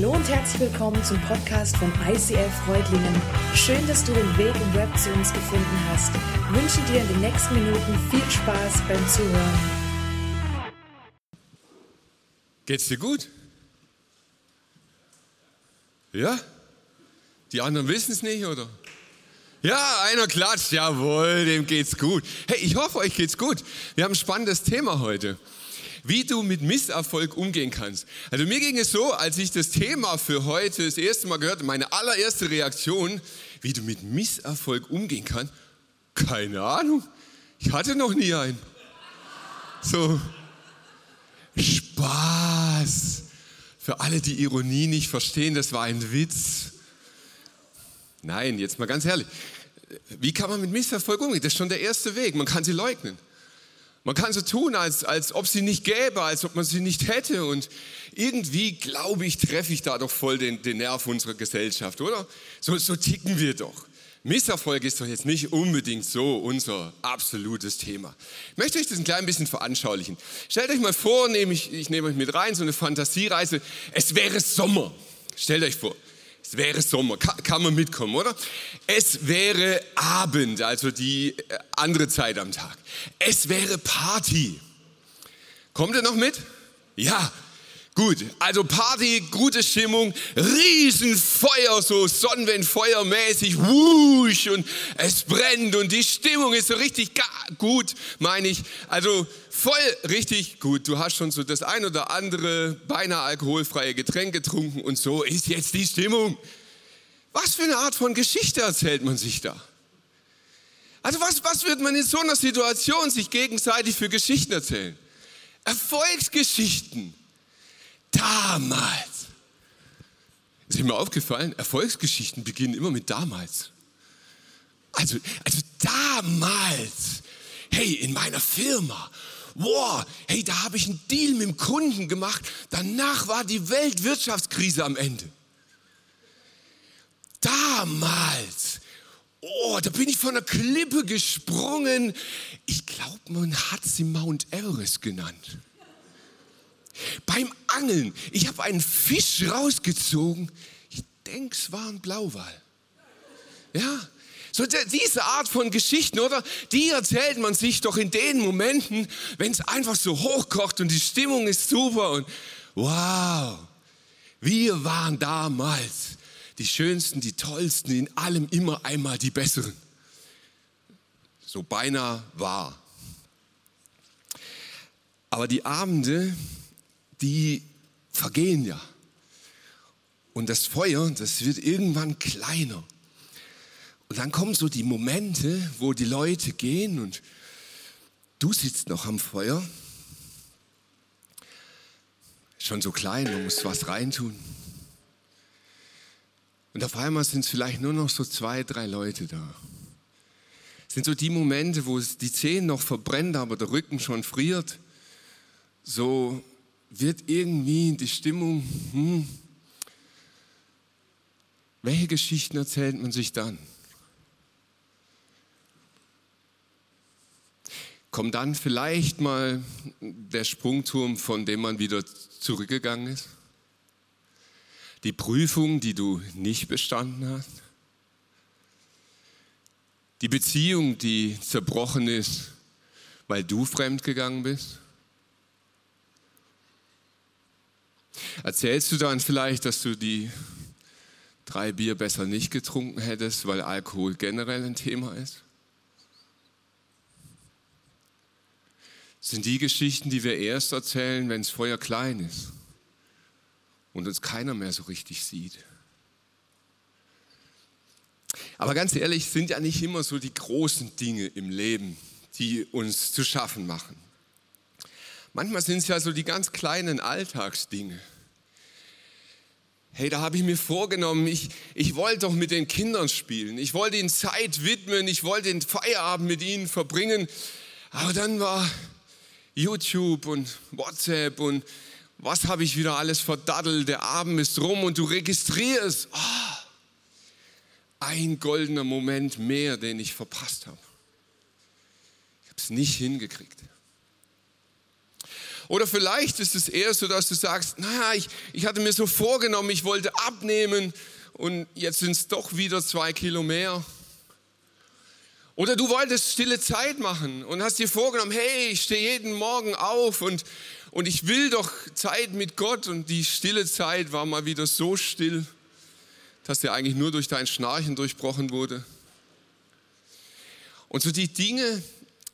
Hallo und herzlich willkommen zum Podcast von ICF Freudlingen. Schön, dass du den Weg im Web zu uns gefunden hast. Ich wünsche dir in den nächsten Minuten viel Spaß beim Zuhören. Geht's dir gut? Ja? Die anderen wissen es nicht, oder? Ja, einer klatscht, jawohl, dem geht's gut. Hey, ich hoffe, euch geht's gut. Wir haben ein spannendes Thema heute wie du mit Misserfolg umgehen kannst. Also mir ging es so, als ich das Thema für heute das erste Mal gehört, meine allererste Reaktion, wie du mit Misserfolg umgehen kannst, keine Ahnung. Ich hatte noch nie einen. So, Spaß. Für alle, die Ironie nicht verstehen, das war ein Witz. Nein, jetzt mal ganz ehrlich. Wie kann man mit Misserfolg umgehen? Das ist schon der erste Weg. Man kann sie leugnen. Man kann so tun, als, als ob sie nicht gäbe, als ob man sie nicht hätte. Und irgendwie, glaube ich, treffe ich da doch voll den, den Nerv unserer Gesellschaft, oder? So, so ticken wir doch. Misserfolg ist doch jetzt nicht unbedingt so unser absolutes Thema. Ich möchte euch das ein klein bisschen veranschaulichen. Stellt euch mal vor, nehme ich, ich nehme euch mit rein, so eine Fantasiereise. Es wäre Sommer. Stellt euch vor. Es wäre Sommer, kann, kann man mitkommen, oder? Es wäre Abend, also die äh, andere Zeit am Tag. Es wäre Party. Kommt ihr noch mit? Ja, Gut, also Party, gute Stimmung, Riesenfeuer, so Sonnenwendfeuermäßig, wusch und es brennt und die Stimmung ist so richtig gut, meine ich. Also voll richtig gut. Du hast schon so das ein oder andere beinahe alkoholfreie Getränk getrunken und so ist jetzt die Stimmung. Was für eine Art von Geschichte erzählt man sich da? Also was, was wird man in so einer Situation sich gegenseitig für Geschichten erzählen? Erfolgsgeschichten damals. Ist mir aufgefallen, Erfolgsgeschichten beginnen immer mit damals. Also, also damals, hey, in meiner Firma, wow, hey, da habe ich einen Deal mit dem Kunden gemacht, danach war die Weltwirtschaftskrise am Ende. Damals, oh, da bin ich von der Klippe gesprungen. Ich glaube, man hat sie Mount Everest genannt. Beim Angeln, ich habe einen Fisch rausgezogen. Ich denke, es war ein Blauwal. Ja, so diese Art von Geschichten, oder? Die erzählt man sich doch in den Momenten, wenn es einfach so hochkocht und die Stimmung ist super und wow, wir waren damals die Schönsten, die Tollsten, in allem immer einmal die Besseren. So beinahe wahr. Aber die Abende, die vergehen ja. Und das Feuer, das wird irgendwann kleiner. Und dann kommen so die Momente, wo die Leute gehen und du sitzt noch am Feuer. Schon so klein, du musst was reintun. Und auf einmal sind es vielleicht nur noch so zwei, drei Leute da. Sind so die Momente, wo die Zehen noch verbrennen, aber der Rücken schon friert. So wird irgendwie die Stimmung, hm, welche Geschichten erzählt man sich dann? Kommt dann vielleicht mal der Sprungturm, von dem man wieder zurückgegangen ist? Die Prüfung, die du nicht bestanden hast? Die Beziehung, die zerbrochen ist, weil du fremdgegangen bist? Erzählst du dann vielleicht, dass du die drei Bier besser nicht getrunken hättest, weil Alkohol generell ein Thema ist? Sind die Geschichten, die wir erst erzählen, wenn das Feuer klein ist und uns keiner mehr so richtig sieht. Aber ganz ehrlich, sind ja nicht immer so die großen Dinge im Leben, die uns zu schaffen machen. Manchmal sind es ja so die ganz kleinen Alltagsdinge. Hey, da habe ich mir vorgenommen, ich, ich wollte doch mit den Kindern spielen. Ich wollte ihnen Zeit widmen, ich wollte den Feierabend mit ihnen verbringen. Aber dann war YouTube und WhatsApp und was habe ich wieder alles verdaddelt. Der Abend ist rum und du registrierst. Oh, ein goldener Moment mehr, den ich verpasst habe. Ich habe es nicht hingekriegt. Oder vielleicht ist es eher so, dass du sagst, naja, ich, ich hatte mir so vorgenommen, ich wollte abnehmen und jetzt sind es doch wieder zwei Kilo mehr. Oder du wolltest stille Zeit machen und hast dir vorgenommen, hey, ich stehe jeden Morgen auf und, und ich will doch Zeit mit Gott und die stille Zeit war mal wieder so still, dass dir eigentlich nur durch dein Schnarchen durchbrochen wurde. Und so die Dinge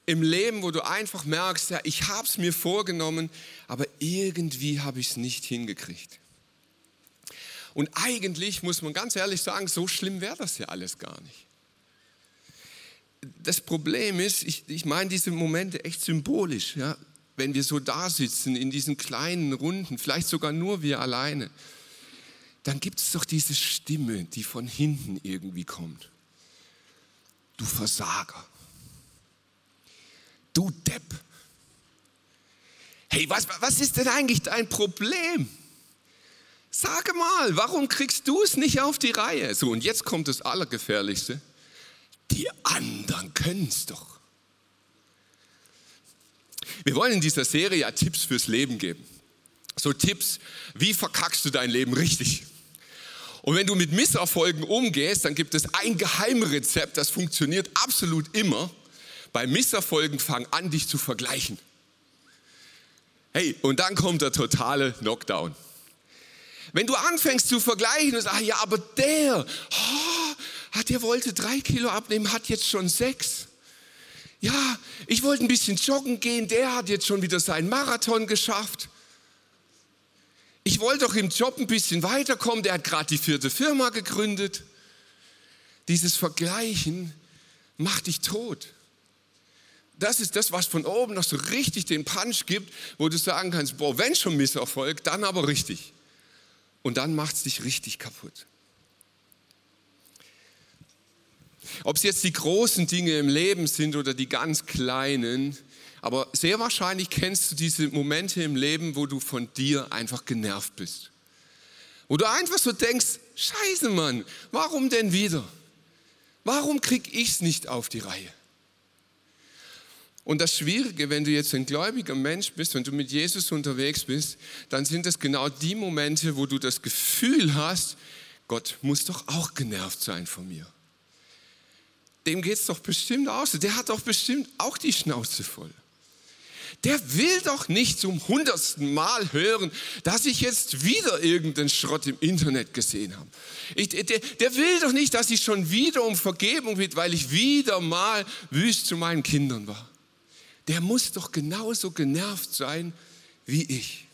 im Leben, wo du einfach merkst, ja, ich habe es mir vorgenommen, aber irgendwie habe ich es nicht hingekriegt. Und eigentlich muss man ganz ehrlich sagen, so schlimm wäre das ja alles gar nicht das Problem ist, ich, ich meine diese Momente echt symbolisch, ja? wenn wir so da sitzen in diesen kleinen Runden, vielleicht sogar nur wir alleine, dann gibt es doch diese Stimme, die von hinten irgendwie kommt. Du Versager. Du Depp. Hey, was, was ist denn eigentlich dein Problem? Sage mal, warum kriegst du es nicht auf die Reihe? So, und jetzt kommt das Allergefährlichste die anderen können es doch. Wir wollen in dieser Serie ja Tipps fürs Leben geben. So Tipps, wie verkackst du dein Leben richtig? Und wenn du mit Misserfolgen umgehst, dann gibt es ein Geheimrezept, das funktioniert absolut immer. Bei Misserfolgen fang an, dich zu vergleichen. Hey, und dann kommt der totale Knockdown. Wenn du anfängst zu vergleichen und sagst, ah ja, aber der, oh, der wollte drei Kilo abnehmen, hat jetzt schon sechs. Ja, ich wollte ein bisschen joggen gehen, der hat jetzt schon wieder seinen Marathon geschafft. Ich wollte doch im Job ein bisschen weiterkommen, der hat gerade die vierte Firma gegründet. Dieses Vergleichen macht dich tot. Das ist das, was von oben noch so richtig den Punch gibt, wo du sagen kannst, boah, wenn schon Misserfolg, dann aber richtig. Und dann macht es dich richtig kaputt. Ob es jetzt die großen Dinge im Leben sind oder die ganz kleinen, aber sehr wahrscheinlich kennst du diese Momente im Leben, wo du von dir einfach genervt bist. Wo du einfach so denkst, scheiße Mann, warum denn wieder? Warum krieg ich es nicht auf die Reihe? Und das Schwierige, wenn du jetzt ein gläubiger Mensch bist, wenn du mit Jesus unterwegs bist, dann sind es genau die Momente, wo du das Gefühl hast, Gott muss doch auch genervt sein von mir dem geht es doch bestimmt aus. Der hat doch bestimmt auch die Schnauze voll. Der will doch nicht zum hundertsten Mal hören, dass ich jetzt wieder irgendeinen Schrott im Internet gesehen habe. Ich, der, der will doch nicht, dass ich schon wieder um Vergebung bitte, weil ich wieder mal wüst zu meinen Kindern war. Der muss doch genauso genervt sein wie ich.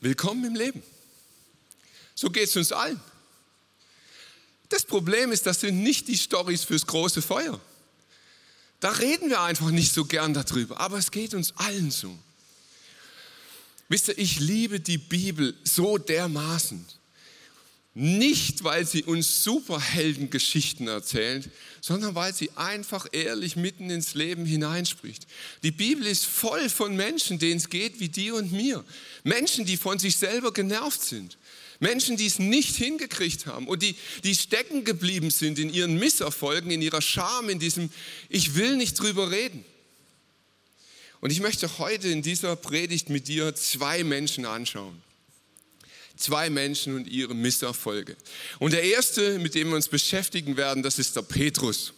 Willkommen im Leben. So geht es uns allen. Das Problem ist, das sind nicht die Stories fürs große Feuer. Da reden wir einfach nicht so gern darüber, aber es geht uns allen so. Wisst ihr, ich liebe die Bibel so dermaßen. Nicht, weil sie uns Superheldengeschichten erzählt, sondern weil sie einfach ehrlich mitten ins Leben hineinspricht. Die Bibel ist voll von Menschen, denen es geht wie dir und mir. Menschen, die von sich selber genervt sind. Menschen, die es nicht hingekriegt haben und die, die stecken geblieben sind in ihren Misserfolgen, in ihrer Scham, in diesem Ich will nicht drüber reden. Und ich möchte heute in dieser Predigt mit dir zwei Menschen anschauen. Zwei Menschen und ihre Misserfolge. Und der erste, mit dem wir uns beschäftigen werden, das ist der Petrus.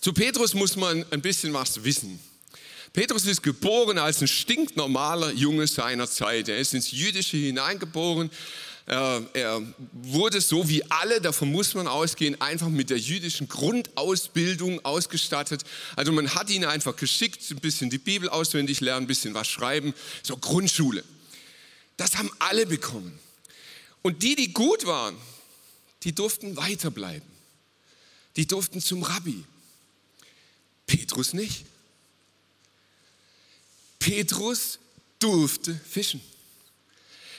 Zu Petrus muss man ein bisschen was wissen. Petrus ist geboren als ein stinknormaler Junge seiner Zeit. Er ist ins Jüdische hineingeboren. Er wurde so wie alle, davon muss man ausgehen, einfach mit der jüdischen Grundausbildung ausgestattet. Also man hat ihn einfach geschickt, ein bisschen die Bibel auswendig lernen, ein bisschen was schreiben, so Grundschule. Das haben alle bekommen. Und die, die gut waren, die durften weiterbleiben. Die durften zum Rabbi. Petrus nicht. Petrus durfte fischen.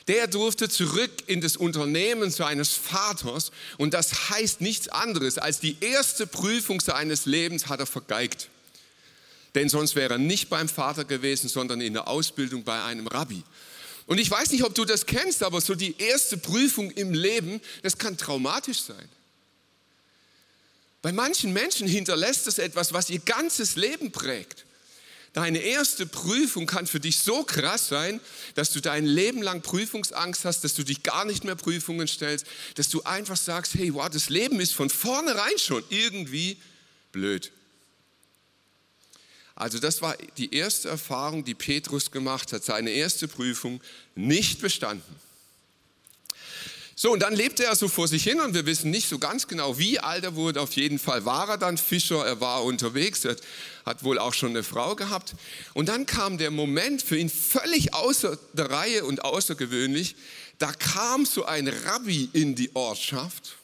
Der durfte zurück in das Unternehmen seines Vaters und das heißt nichts anderes als die erste Prüfung seines Lebens hat er vergeigt. Denn sonst wäre er nicht beim Vater gewesen, sondern in der Ausbildung bei einem Rabbi. Und ich weiß nicht, ob du das kennst, aber so die erste Prüfung im Leben, das kann traumatisch sein. Bei manchen Menschen hinterlässt es etwas, was ihr ganzes Leben prägt. Deine erste Prüfung kann für dich so krass sein, dass du dein Leben lang Prüfungsangst hast, dass du dich gar nicht mehr Prüfungen stellst, dass du einfach sagst, hey, wow, das Leben ist von vornherein schon irgendwie blöd. Also das war die erste Erfahrung, die Petrus gemacht hat, seine erste Prüfung nicht bestanden. So, und dann lebte er so vor sich hin und wir wissen nicht so ganz genau, wie alt er wurde. Auf jeden Fall war er dann Fischer, er war unterwegs, er hat wohl auch schon eine Frau gehabt. Und dann kam der Moment für ihn völlig außer der Reihe und außergewöhnlich. Da kam so ein Rabbi in die Ortschaft,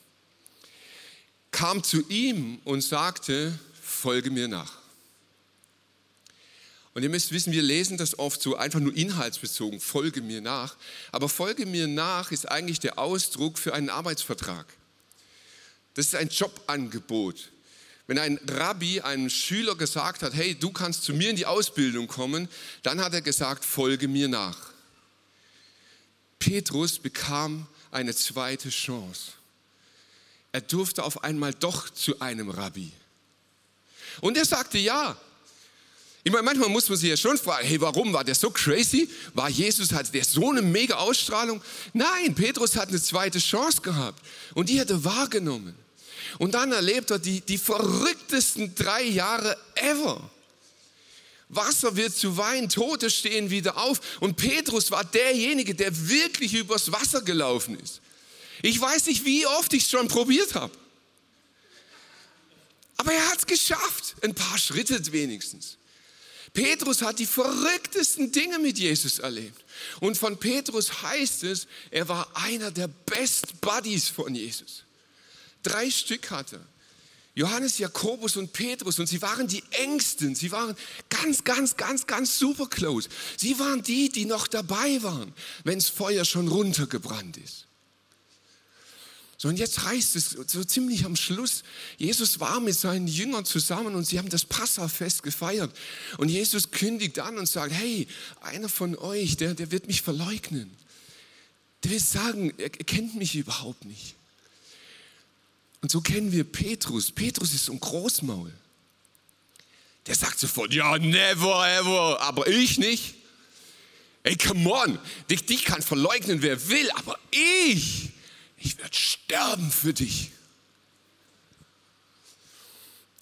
kam zu ihm und sagte, folge mir nach. Und ihr müsst wissen, wir lesen das oft so einfach nur inhaltsbezogen, folge mir nach. Aber folge mir nach ist eigentlich der Ausdruck für einen Arbeitsvertrag. Das ist ein Jobangebot. Wenn ein Rabbi einem Schüler gesagt hat, hey, du kannst zu mir in die Ausbildung kommen, dann hat er gesagt, folge mir nach. Petrus bekam eine zweite Chance. Er durfte auf einmal doch zu einem Rabbi. Und er sagte ja. Ich meine, manchmal muss man sich ja schon fragen, hey, warum war der so crazy? War Jesus, hatte der so eine mega Ausstrahlung? Nein, Petrus hat eine zweite Chance gehabt und die hat er wahrgenommen. Und dann erlebt er die, die verrücktesten drei Jahre ever. Wasser wird zu Wein, Tote stehen wieder auf. Und Petrus war derjenige, der wirklich übers Wasser gelaufen ist. Ich weiß nicht, wie oft ich es schon probiert habe. Aber er hat es geschafft. Ein paar Schritte wenigstens. Petrus hat die verrücktesten Dinge mit Jesus erlebt. Und von Petrus heißt es, er war einer der Best Buddies von Jesus. Drei Stück hatte. Johannes, Jakobus und Petrus und sie waren die Ängsten, sie waren ganz, ganz, ganz, ganz super close. Sie waren die, die noch dabei waren, wenn das Feuer schon runtergebrannt ist. So, und jetzt heißt es so ziemlich am Schluss, Jesus war mit seinen Jüngern zusammen und sie haben das Passafest gefeiert. Und Jesus kündigt an und sagt, hey, einer von euch, der, der wird mich verleugnen. Der wird sagen, er kennt mich überhaupt nicht. Und so kennen wir Petrus. Petrus ist so ein Großmaul. Der sagt sofort, ja, never ever, aber ich nicht. Ey, come on, dich, dich kann verleugnen, wer will, aber ich, ich werde sterben für dich.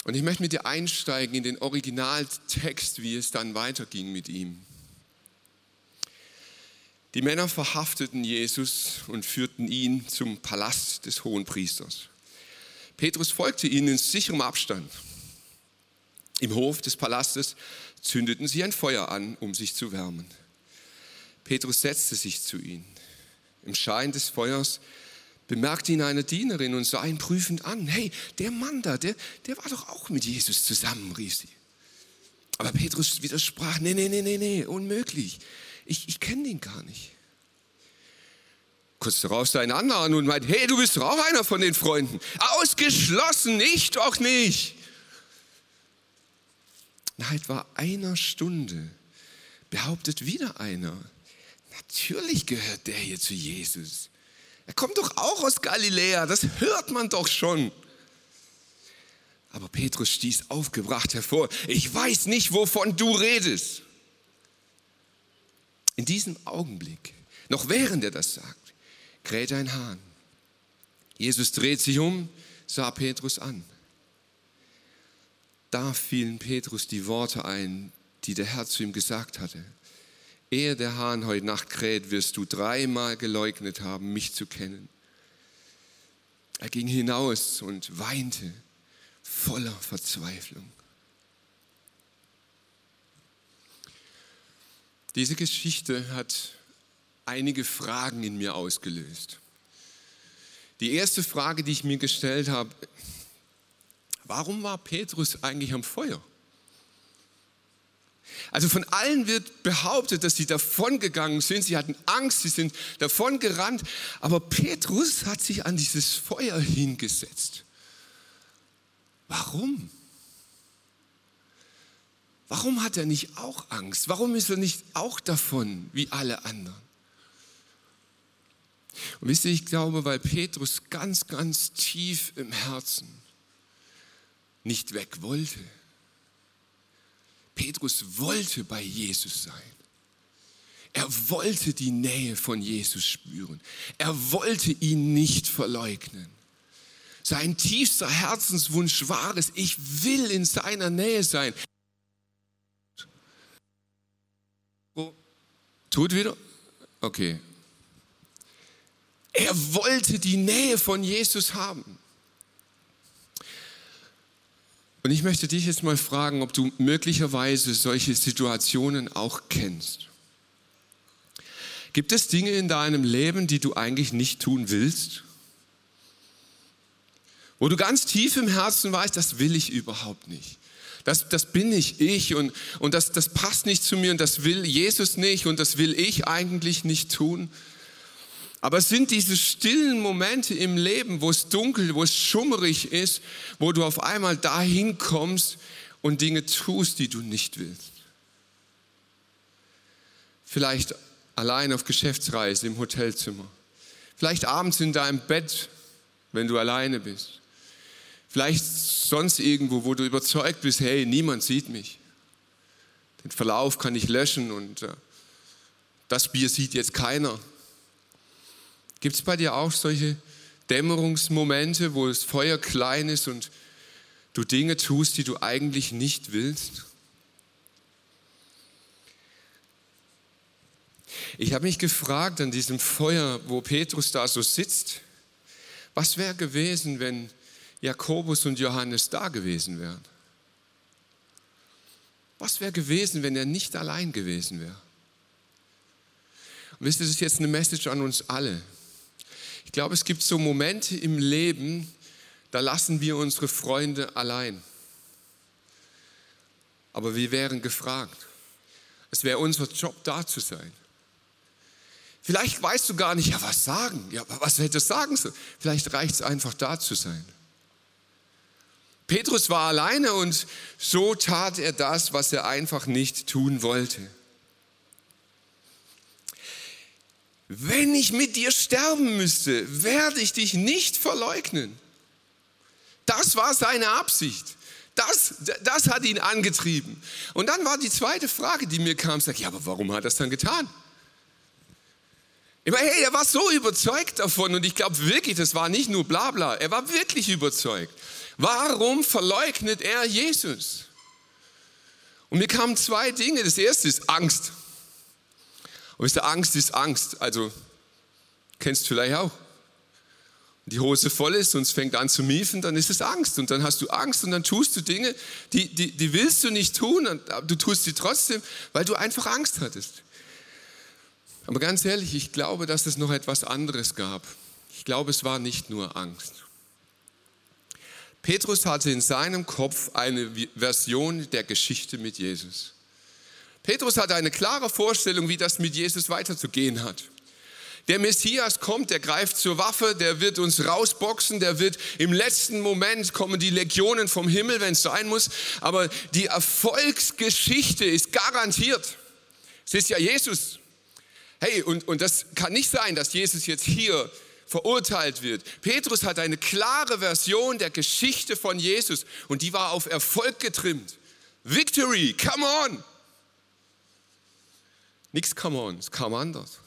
Und ich möchte mit dir einsteigen in den Originaltext, wie es dann weiterging mit ihm. Die Männer verhafteten Jesus und führten ihn zum Palast des Hohenpriesters. Petrus folgte ihnen in sicherem Abstand. Im Hof des Palastes zündeten sie ein Feuer an, um sich zu wärmen. Petrus setzte sich zu ihnen. Im Schein des Feuers bemerkte ihn eine Dienerin und sah ihn prüfend an. Hey, der Mann da, der, der war doch auch mit Jesus zusammen, rief sie. Aber Petrus widersprach, nee, nee, nee, nee, nee, unmöglich. Ich, ich kenne den gar nicht. Kurz darauf sah ein anderer an und meinte, hey, du bist doch auch einer von den Freunden. Ausgeschlossen, ich doch nicht. Nach etwa einer Stunde behauptet wieder einer, natürlich gehört der hier zu Jesus. Er kommt doch auch aus Galiläa, das hört man doch schon. Aber Petrus stieß aufgebracht hervor, ich weiß nicht, wovon du redest. In diesem Augenblick, noch während er das sagt, kräht ein Hahn. Jesus dreht sich um, sah Petrus an. Da fielen Petrus die Worte ein, die der Herr zu ihm gesagt hatte. Ehe der Hahn heute Nacht kräht, wirst du dreimal geleugnet haben, mich zu kennen. Er ging hinaus und weinte voller Verzweiflung. Diese Geschichte hat einige Fragen in mir ausgelöst. Die erste Frage, die ich mir gestellt habe, warum war Petrus eigentlich am Feuer? Also von allen wird behauptet, dass sie davongegangen sind. Sie hatten Angst, sie sind davongerannt. Aber Petrus hat sich an dieses Feuer hingesetzt. Warum? Warum hat er nicht auch Angst? Warum ist er nicht auch davon wie alle anderen? Und wisst ihr, ich glaube, weil Petrus ganz, ganz tief im Herzen nicht weg wollte. Petrus wollte bei Jesus sein. Er wollte die Nähe von Jesus spüren. Er wollte ihn nicht verleugnen. Sein tiefster Herzenswunsch war es, ich will in seiner Nähe sein. Tut wieder? Okay. Er wollte die Nähe von Jesus haben. Und ich möchte dich jetzt mal fragen, ob du möglicherweise solche Situationen auch kennst. Gibt es Dinge in deinem Leben, die du eigentlich nicht tun willst? Wo du ganz tief im Herzen weißt, das will ich überhaupt nicht. Das, das bin nicht ich und, und das, das passt nicht zu mir und das will Jesus nicht und das will ich eigentlich nicht tun. Aber es sind diese stillen Momente im Leben, wo es dunkel, wo es schummerig ist, wo du auf einmal dahin kommst und Dinge tust, die du nicht willst. Vielleicht allein auf Geschäftsreise im Hotelzimmer. Vielleicht abends in deinem Bett, wenn du alleine bist. Vielleicht sonst irgendwo, wo du überzeugt bist, hey, niemand sieht mich. Den Verlauf kann ich löschen und äh, das Bier sieht jetzt keiner. Gibt es bei dir auch solche Dämmerungsmomente, wo das Feuer klein ist und du Dinge tust, die du eigentlich nicht willst? Ich habe mich gefragt an diesem Feuer, wo Petrus da so sitzt, was wäre gewesen, wenn Jakobus und Johannes da gewesen wären? Was wäre gewesen, wenn er nicht allein gewesen wäre? Wisst ihr, das ist jetzt eine Message an uns alle. Ich glaube, es gibt so Momente im Leben, da lassen wir unsere Freunde allein. Aber wir wären gefragt. Es wäre unser Job, da zu sein. Vielleicht weißt du gar nicht, ja, was sagen? Ja, was hätte es sagen sollen? Vielleicht reicht es einfach, da zu sein. Petrus war alleine und so tat er das, was er einfach nicht tun wollte. Wenn ich mit dir sterben müsste, werde ich dich nicht verleugnen. Das war seine Absicht. Das, das hat ihn angetrieben. Und dann war die zweite Frage, die mir kam, sag, ja, aber warum hat er das dann getan? Ich meine, hey, er war so überzeugt davon und ich glaube wirklich, das war nicht nur Blabla, er war wirklich überzeugt. Warum verleugnet er Jesus? Und mir kamen zwei Dinge. Das erste ist Angst. Und wisst ihr, Angst ist Angst. Also, kennst du vielleicht auch. Die Hose voll ist und es fängt an zu miefen, dann ist es Angst. Und dann hast du Angst und dann tust du Dinge, die, die, die willst du nicht tun, und du tust sie trotzdem, weil du einfach Angst hattest. Aber ganz ehrlich, ich glaube, dass es noch etwas anderes gab. Ich glaube, es war nicht nur Angst. Petrus hatte in seinem Kopf eine Version der Geschichte mit Jesus. Petrus hatte eine klare Vorstellung, wie das mit Jesus weiterzugehen hat. Der Messias kommt, der greift zur Waffe, der wird uns rausboxen, der wird im letzten Moment kommen die Legionen vom Himmel, wenn es sein muss. Aber die Erfolgsgeschichte ist garantiert. Es ist ja Jesus. Hey, und, und das kann nicht sein, dass Jesus jetzt hier verurteilt wird. Petrus hat eine klare Version der Geschichte von Jesus und die war auf Erfolg getrimmt. Victory, come on! Nichts kam on, es kam anders.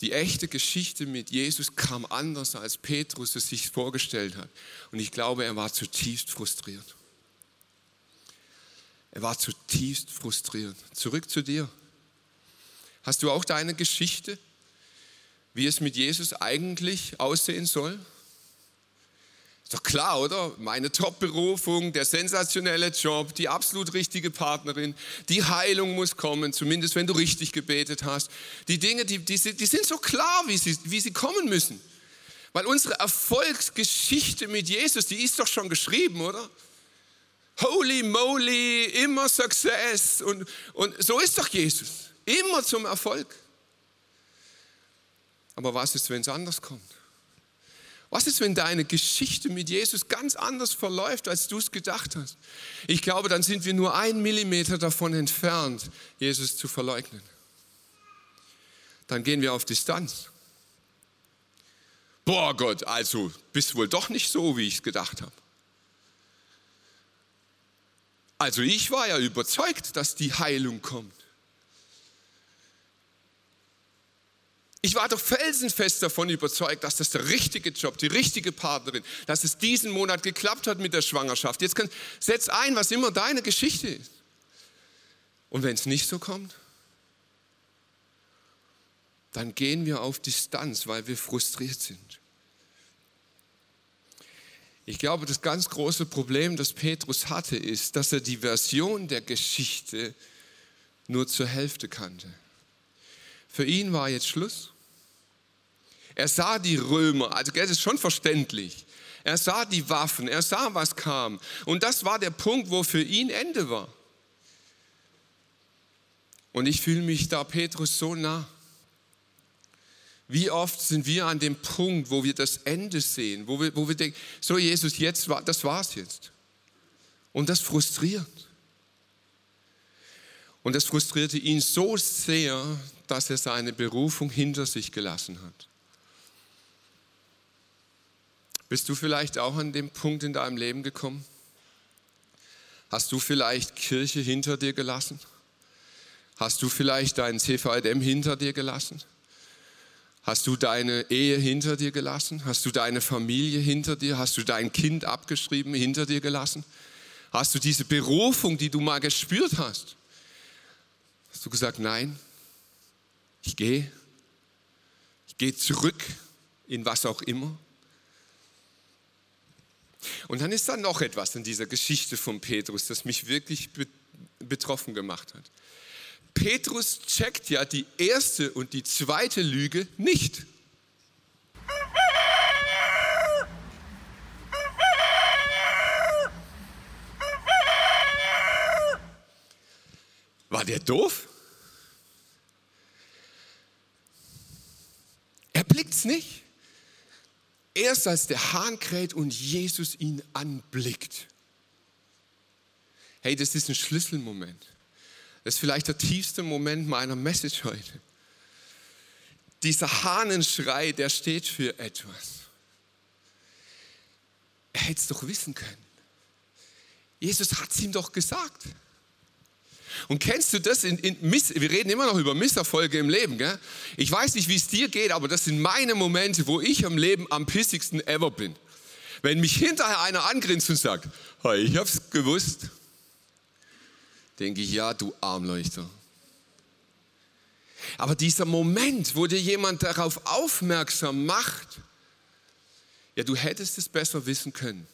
Die echte Geschichte mit Jesus kam anders, als Petrus es sich vorgestellt hat. Und ich glaube, er war zutiefst frustriert. Er war zutiefst frustriert. Zurück zu dir. Hast du auch deine Geschichte, wie es mit Jesus eigentlich aussehen soll? Ist doch klar, oder? Meine Top-Berufung, der sensationelle Job, die absolut richtige Partnerin, die Heilung muss kommen, zumindest wenn du richtig gebetet hast. Die Dinge, die, die, die sind so klar, wie sie, wie sie kommen müssen. Weil unsere Erfolgsgeschichte mit Jesus, die ist doch schon geschrieben, oder? Holy moly, immer Success. Und, und so ist doch Jesus. Immer zum Erfolg. Aber was ist, wenn es anders kommt? Was ist, wenn deine Geschichte mit Jesus ganz anders verläuft, als du es gedacht hast? Ich glaube, dann sind wir nur ein Millimeter davon entfernt, Jesus zu verleugnen. Dann gehen wir auf Distanz. Boah Gott, also bist wohl doch nicht so, wie ich es gedacht habe. Also ich war ja überzeugt, dass die Heilung kommt. Ich war doch felsenfest davon überzeugt, dass das der richtige Job, die richtige Partnerin, dass es diesen Monat geklappt hat mit der Schwangerschaft. Jetzt kann, setz ein, was immer deine Geschichte ist. Und wenn es nicht so kommt, dann gehen wir auf Distanz, weil wir frustriert sind. Ich glaube, das ganz große Problem, das Petrus hatte, ist, dass er die Version der Geschichte nur zur Hälfte kannte. Für ihn war jetzt Schluss. Er sah die Römer, also das ist schon verständlich. Er sah die Waffen, er sah, was kam. Und das war der Punkt, wo für ihn Ende war. Und ich fühle mich da Petrus so nah. Wie oft sind wir an dem Punkt, wo wir das Ende sehen, wo wir, wo wir denken, so Jesus, jetzt war, das war's jetzt. Und das frustriert. Und das frustrierte ihn so sehr, dass er seine Berufung hinter sich gelassen hat. Bist du vielleicht auch an dem Punkt in deinem Leben gekommen? Hast du vielleicht Kirche hinter dir gelassen? Hast du vielleicht deinen CVM hinter dir gelassen? Hast du deine Ehe hinter dir gelassen? Hast du deine Familie hinter dir? Hast du dein Kind abgeschrieben hinter dir gelassen? Hast du diese Berufung, die du mal gespürt hast? Du gesagt, nein, ich gehe, ich gehe zurück in was auch immer? Und dann ist da noch etwas in dieser Geschichte von Petrus, das mich wirklich betroffen gemacht hat. Petrus checkt ja die erste und die zweite Lüge nicht. War der doof? Blickt's nicht. Erst als der Hahn kräht und Jesus ihn anblickt. Hey, das ist ein Schlüsselmoment. Das ist vielleicht der tiefste Moment meiner Message heute. Dieser Hahnenschrei, der steht für etwas. Er hätte es doch wissen können. Jesus hat es ihm doch gesagt. Und kennst du das? In, in wir reden immer noch über Misserfolge im Leben. Gell? Ich weiß nicht, wie es dir geht, aber das sind meine Momente, wo ich am Leben am pissigsten ever bin. Wenn mich hinterher einer angrinst und sagt, hey, ich hab's gewusst denke ich, ja, du Armleuchter. Aber dieser Moment, wo dir jemand darauf aufmerksam macht, ja, du hättest es besser wissen können.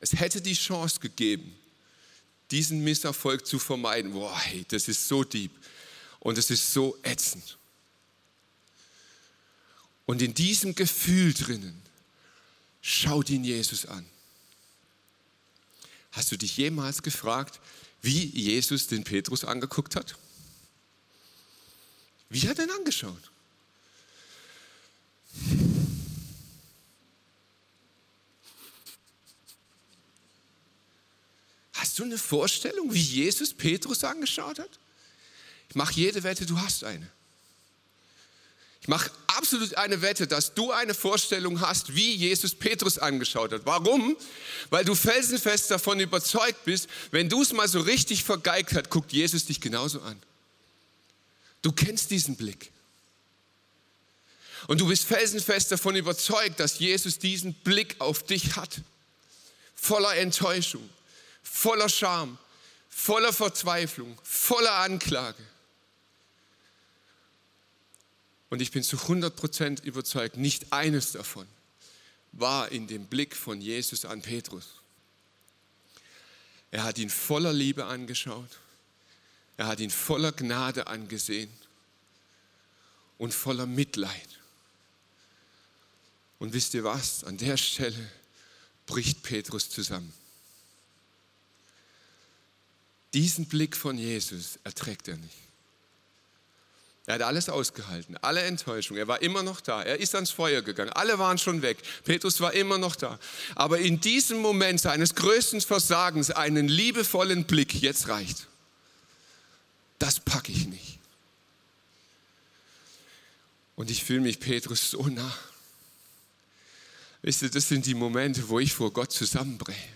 Es hätte die Chance gegeben, diesen Misserfolg zu vermeiden. Boah, hey, das ist so deep und es ist so ätzend. Und in diesem Gefühl drinnen, schaut ihn Jesus an. Hast du dich jemals gefragt, wie Jesus den Petrus angeguckt hat? Wie hat er ihn angeschaut? Hast du eine Vorstellung, wie Jesus Petrus angeschaut hat? Ich mache jede Wette, du hast eine. Ich mache absolut eine Wette, dass du eine Vorstellung hast, wie Jesus Petrus angeschaut hat. Warum? Weil du felsenfest davon überzeugt bist, wenn du es mal so richtig vergeigt hast, guckt Jesus dich genauso an. Du kennst diesen Blick. Und du bist felsenfest davon überzeugt, dass Jesus diesen Blick auf dich hat. Voller Enttäuschung, voller Scham, voller Verzweiflung, voller Anklage. Und ich bin zu 100% überzeugt, nicht eines davon war in dem Blick von Jesus an Petrus. Er hat ihn voller Liebe angeschaut. Er hat ihn voller Gnade angesehen und voller Mitleid. Und wisst ihr was? An der Stelle bricht Petrus zusammen. Diesen Blick von Jesus erträgt er nicht. Er hat alles ausgehalten, alle Enttäuschung. Er war immer noch da. Er ist ans Feuer gegangen. Alle waren schon weg. Petrus war immer noch da. Aber in diesem Moment seines größten Versagens einen liebevollen Blick, jetzt reicht. Das packe ich nicht. Und ich fühle mich Petrus so nah. Wisst ihr, das sind die Momente, wo ich vor Gott zusammenbreche.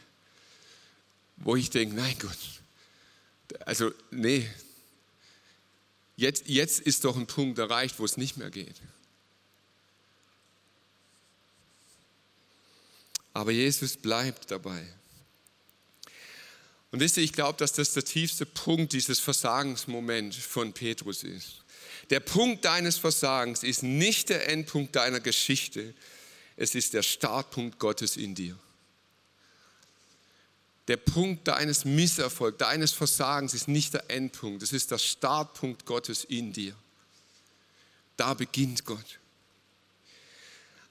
wo ich denke, nein Gott, also nee, jetzt, jetzt ist doch ein Punkt erreicht, wo es nicht mehr geht. Aber Jesus bleibt dabei. Und wisst ihr, ich glaube, dass das der tiefste Punkt dieses Versagensmoment von Petrus ist. Der Punkt deines Versagens ist nicht der Endpunkt deiner Geschichte, es ist der Startpunkt Gottes in dir. Der Punkt deines Misserfolgs, deines Versagens ist nicht der Endpunkt, es ist der Startpunkt Gottes in dir. Da beginnt Gott.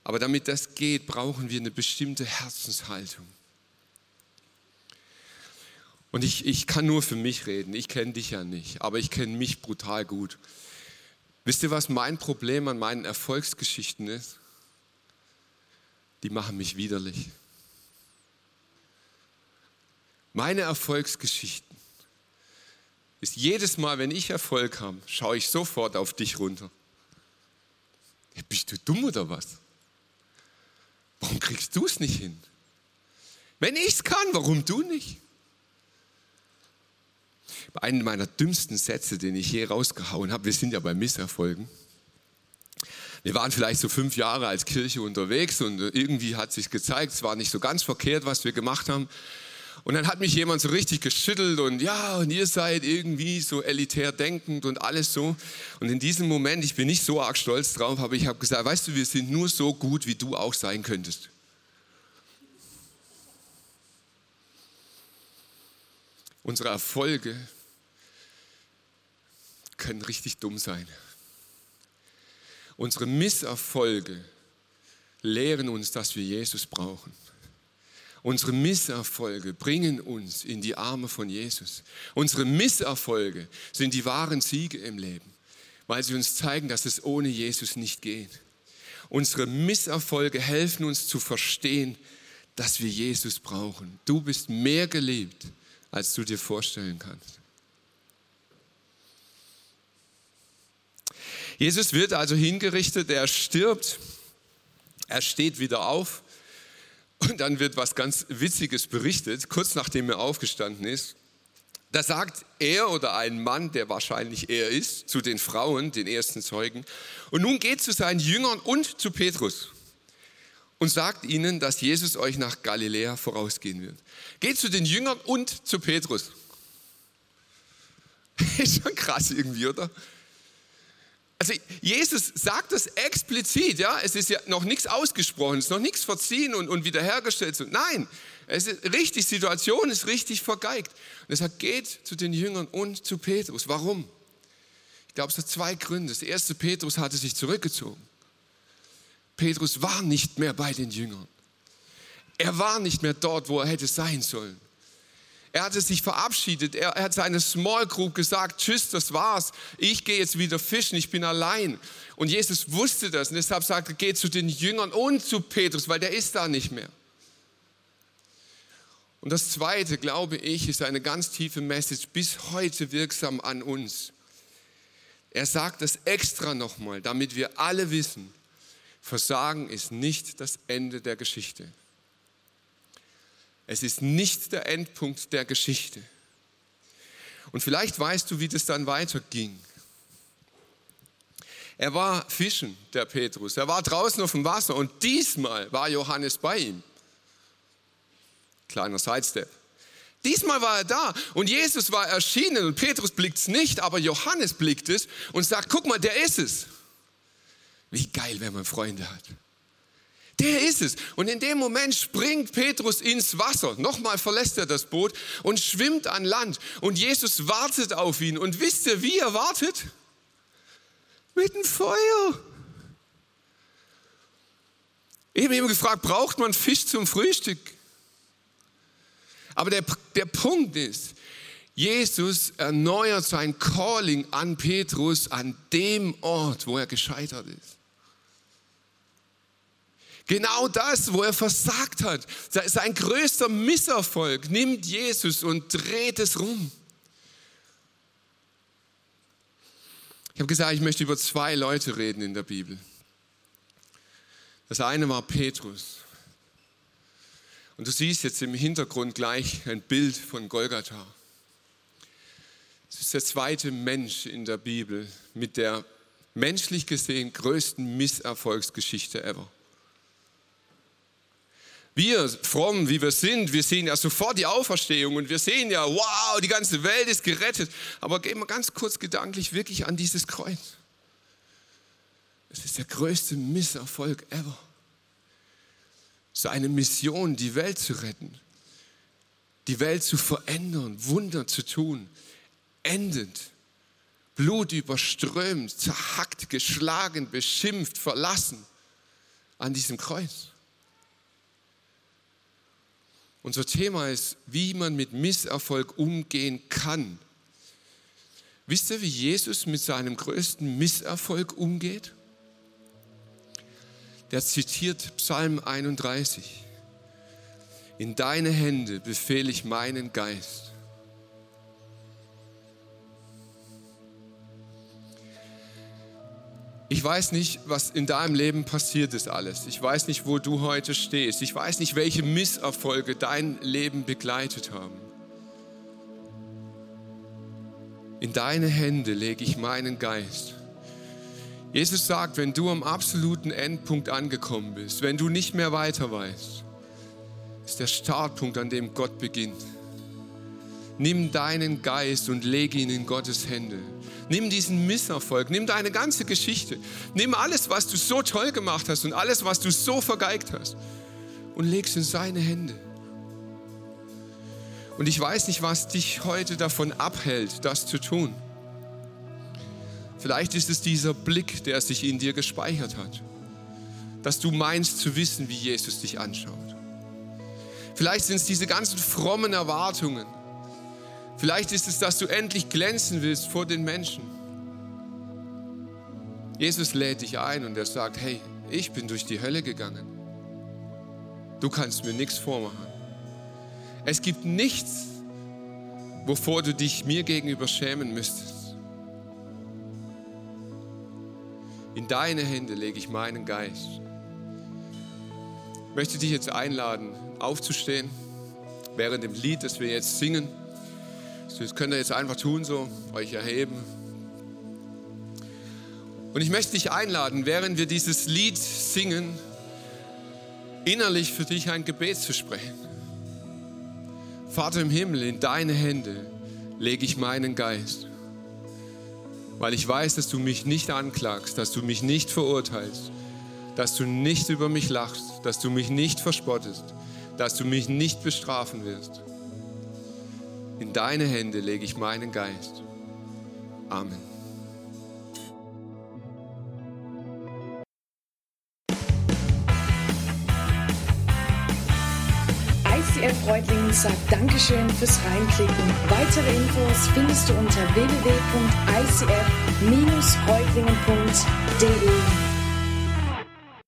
Aber damit das geht, brauchen wir eine bestimmte Herzenshaltung. Und ich, ich kann nur für mich reden, ich kenne dich ja nicht, aber ich kenne mich brutal gut. Wisst ihr, was mein Problem an meinen Erfolgsgeschichten ist? Die machen mich widerlich. Meine Erfolgsgeschichten ist jedes Mal, wenn ich Erfolg habe, schaue ich sofort auf dich runter. Bist du dumm oder was? Warum kriegst du es nicht hin? Wenn ich es kann, warum du nicht? einen meiner dümmsten Sätze, den ich je rausgehauen habe, wir sind ja bei Misserfolgen. Wir waren vielleicht so fünf Jahre als Kirche unterwegs und irgendwie hat sich gezeigt, es war nicht so ganz verkehrt, was wir gemacht haben. Und dann hat mich jemand so richtig geschüttelt und ja, und ihr seid irgendwie so elitär denkend und alles so. Und in diesem Moment, ich bin nicht so arg stolz drauf, aber ich habe gesagt, weißt du, wir sind nur so gut, wie du auch sein könntest. Unsere Erfolge können richtig dumm sein. Unsere Misserfolge lehren uns, dass wir Jesus brauchen. Unsere Misserfolge bringen uns in die Arme von Jesus. Unsere Misserfolge sind die wahren Siege im Leben, weil sie uns zeigen, dass es ohne Jesus nicht geht. Unsere Misserfolge helfen uns zu verstehen, dass wir Jesus brauchen. Du bist mehr geliebt, als du dir vorstellen kannst. Jesus wird also hingerichtet, er stirbt, er steht wieder auf und dann wird was ganz Witziges berichtet, kurz nachdem er aufgestanden ist. Da sagt er oder ein Mann, der wahrscheinlich er ist, zu den Frauen, den ersten Zeugen, und nun geht zu seinen Jüngern und zu Petrus und sagt ihnen, dass Jesus euch nach Galiläa vorausgehen wird. Geht zu den Jüngern und zu Petrus. Ist schon krass irgendwie, oder? Also Jesus sagt das explizit, ja, es ist ja noch nichts ausgesprochen, es ist noch nichts verziehen und, und wiederhergestellt. Nein, es ist richtig, Situation ist richtig vergeigt. Und er sagt, geht zu den Jüngern und zu Petrus. Warum? Ich glaube, es hat zwei Gründe. Das erste, Petrus hatte sich zurückgezogen. Petrus war nicht mehr bei den Jüngern. Er war nicht mehr dort, wo er hätte sein sollen. Er hatte sich verabschiedet. Er, hat seine Small Group gesagt, tschüss, das war's. Ich gehe jetzt wieder fischen, ich bin allein. Und Jesus wusste das und deshalb sagte geh zu den Jüngern und zu Petrus, weil der ist da nicht mehr. Und das Zweite, glaube ich, ist eine ganz tiefe Message, bis heute wirksam an uns. Er sagt das extra nochmal, damit wir alle wissen, Versagen ist nicht das Ende der Geschichte. Es ist nicht der Endpunkt der Geschichte. Und vielleicht weißt du, wie das dann weiterging. Er war fischen, der Petrus. Er war draußen auf dem Wasser und diesmal war Johannes bei ihm. Kleiner Sidestep. Diesmal war er da und Jesus war erschienen und Petrus blickt es nicht, aber Johannes blickt es und sagt, guck mal, der ist es. Wie geil, wenn man Freunde hat. Der ist es. Und in dem Moment springt Petrus ins Wasser. Nochmal verlässt er das Boot und schwimmt an Land. Und Jesus wartet auf ihn. Und wisst ihr, wie er wartet? Mit dem Feuer. Ich habe ihn gefragt, braucht man Fisch zum Frühstück? Aber der, der Punkt ist, Jesus erneuert sein Calling an Petrus an dem Ort, wo er gescheitert ist. Genau das, wo er versagt hat. Sein größter Misserfolg nimmt Jesus und dreht es rum. Ich habe gesagt, ich möchte über zwei Leute reden in der Bibel. Das eine war Petrus. Und du siehst jetzt im Hintergrund gleich ein Bild von Golgatha. Es ist der zweite Mensch in der Bibel mit der menschlich gesehen größten Misserfolgsgeschichte ever. Wir, fromm wie wir sind, wir sehen ja sofort die Auferstehung und wir sehen ja, wow, die ganze Welt ist gerettet. Aber gehen wir ganz kurz gedanklich wirklich an dieses Kreuz. Es ist der größte Misserfolg ever. Seine Mission, die Welt zu retten, die Welt zu verändern, Wunder zu tun, endet Blut überströmt, zerhackt, geschlagen, beschimpft, verlassen an diesem Kreuz. Unser Thema ist, wie man mit Misserfolg umgehen kann. Wisst ihr, wie Jesus mit seinem größten Misserfolg umgeht? Der zitiert Psalm 31. In deine Hände befehle ich meinen Geist. Ich weiß nicht, was in deinem Leben passiert ist alles. Ich weiß nicht, wo du heute stehst. Ich weiß nicht, welche Misserfolge dein Leben begleitet haben. In deine Hände lege ich meinen Geist. Jesus sagt, wenn du am absoluten Endpunkt angekommen bist, wenn du nicht mehr weiter weißt, ist der Startpunkt, an dem Gott beginnt. Nimm deinen Geist und lege ihn in Gottes Hände. Nimm diesen Misserfolg, nimm deine ganze Geschichte, nimm alles, was du so toll gemacht hast und alles, was du so vergeigt hast und leg es in seine Hände. Und ich weiß nicht, was dich heute davon abhält, das zu tun. Vielleicht ist es dieser Blick, der sich in dir gespeichert hat, dass du meinst zu wissen, wie Jesus dich anschaut. Vielleicht sind es diese ganzen frommen Erwartungen, Vielleicht ist es, dass du endlich glänzen willst vor den Menschen. Jesus lädt dich ein und er sagt, hey, ich bin durch die Hölle gegangen. Du kannst mir nichts vormachen. Es gibt nichts, wovor du dich mir gegenüber schämen müsstest. In deine Hände lege ich meinen Geist. Ich möchte dich jetzt einladen, aufzustehen während dem Lied, das wir jetzt singen. Das könnt ihr jetzt einfach tun, so euch erheben. Und ich möchte dich einladen, während wir dieses Lied singen, innerlich für dich ein Gebet zu sprechen. Vater im Himmel, in deine Hände lege ich meinen Geist, weil ich weiß, dass du mich nicht anklagst, dass du mich nicht verurteilst, dass du nicht über mich lachst, dass du mich nicht verspottest, dass du mich nicht bestrafen wirst. In deine Hände lege ich meinen Geist. Amen. ICF Reutlingen sagt Dankeschön fürs Reinklicken. Weitere Infos findest du unter www.icf-reutlingen.de.